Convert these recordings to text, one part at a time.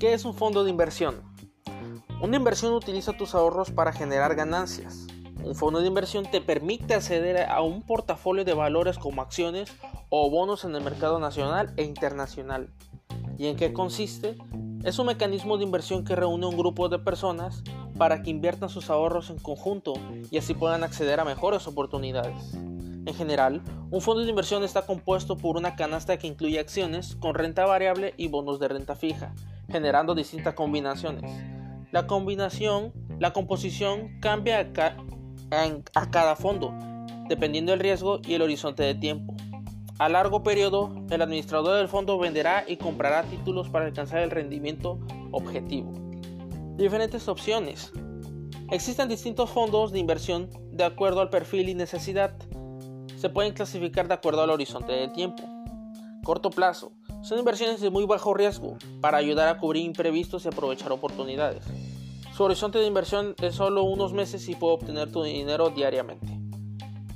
¿Qué es un fondo de inversión? Una inversión utiliza tus ahorros para generar ganancias. Un fondo de inversión te permite acceder a un portafolio de valores como acciones o bonos en el mercado nacional e internacional. ¿Y en qué consiste? Es un mecanismo de inversión que reúne un grupo de personas para que inviertan sus ahorros en conjunto y así puedan acceder a mejores oportunidades. En general, un fondo de inversión está compuesto por una canasta que incluye acciones con renta variable y bonos de renta fija, generando distintas combinaciones. La combinación, la composición cambia a, cada fondo, dependiendo del riesgo y el horizonte de tiempo. A largo periodo, el administrador del fondo venderá y comprará títulos para alcanzar el rendimiento objetivo. Diferentes opciones. Existen distintos fondos de inversión de acuerdo al perfil y necesidad. Se pueden clasificar de acuerdo al horizonte de tiempo. Corto plazo. Son inversiones de muy bajo riesgo para ayudar a cubrir imprevistos y aprovechar oportunidades. Su horizonte de inversión es solo unos meses y puede obtener tu dinero diariamente.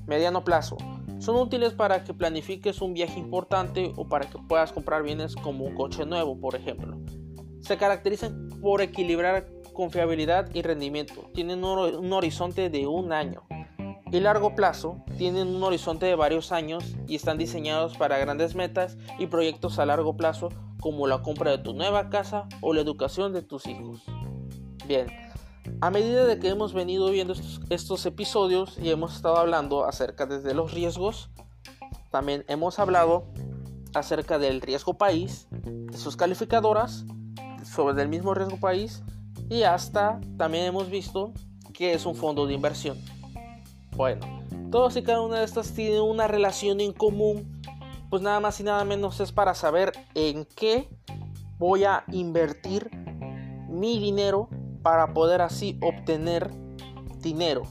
Mediano plazo. Son útiles para que planifiques un viaje importante o para que puedas comprar bienes como un coche nuevo, por ejemplo. Se caracterizan por equilibrar confiabilidad y rendimiento. Tienen un horizonte de un año. Y largo plazo tienen un horizonte de varios años y están diseñados para grandes metas y proyectos a largo plazo como la compra de tu nueva casa o la educación de tus hijos. Bien, a medida de que hemos venido viendo estos, episodios y hemos estado hablando acerca de los riesgos, también hemos hablado acerca del riesgo país, de sus calificadoras, sobre el mismo riesgo país y hasta también hemos visto que es un fondo de inversión. Bueno, todos y cada una de estas tienen una relación en común, pues nada más y nada menos es para saber en qué voy a invertir mi dinero para poder así obtener dinero.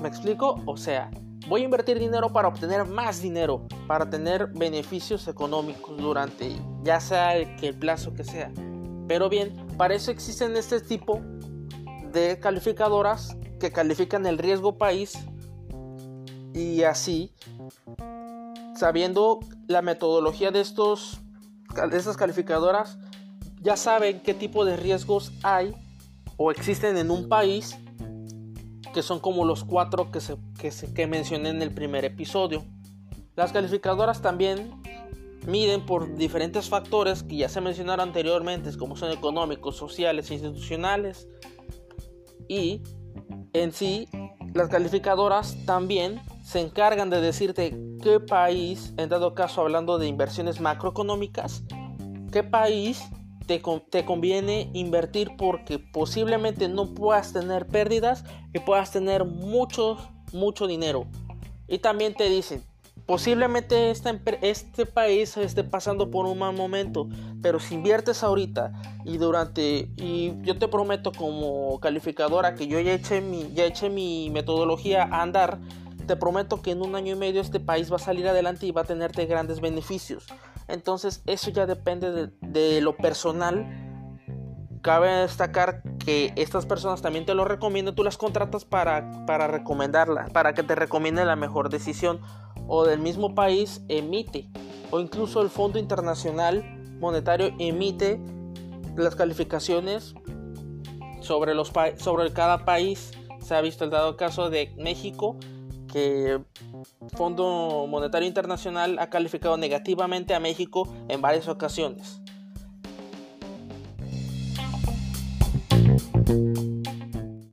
¿Me explico? O sea, voy a invertir dinero para obtener más dinero, para tener beneficios económicos durante ya sea el, el plazo que sea. Pero bien, para eso existen este tipo de calificadoras que califican el riesgo país y así, sabiendo la metodología de, estos, de estas calificadoras, ya saben qué tipo de riesgos hay o existen en un país que son como los cuatro que, se, que, que mencioné en el primer episodio. Las calificadoras también miden por diferentes factores que ya se mencionaron anteriormente, como son económicos, sociales, institucionales. Y en sí, las calificadoras también se encargan de decirte qué país, en dado caso hablando de inversiones macroeconómicas, qué país te, conviene invertir porque posiblemente no puedas tener pérdidas y puedas tener mucho, mucho dinero. Y también te dicen, posiblemente este, país esté pasando por un mal momento, pero si inviertes ahorita y durante, y yo te prometo como calificadora que yo ya eché mi, ya mi metodología a andar, te prometo que en un año y medio este país va a salir adelante y va a tenerte grandes beneficios. Entonces eso ya depende de, lo personal. Cabe destacar que estas personas también te lo recomiendan, tú las contratas para, para recomendarlas, para que te recomiende la mejor decisión o del mismo país emite o incluso el Fondo Internacional Monetario emite las calificaciones sobre, los sobre cada país. Se ha visto el dado caso de México que Fondo Monetario Internacional ha calificado negativamente a México en varias ocasiones.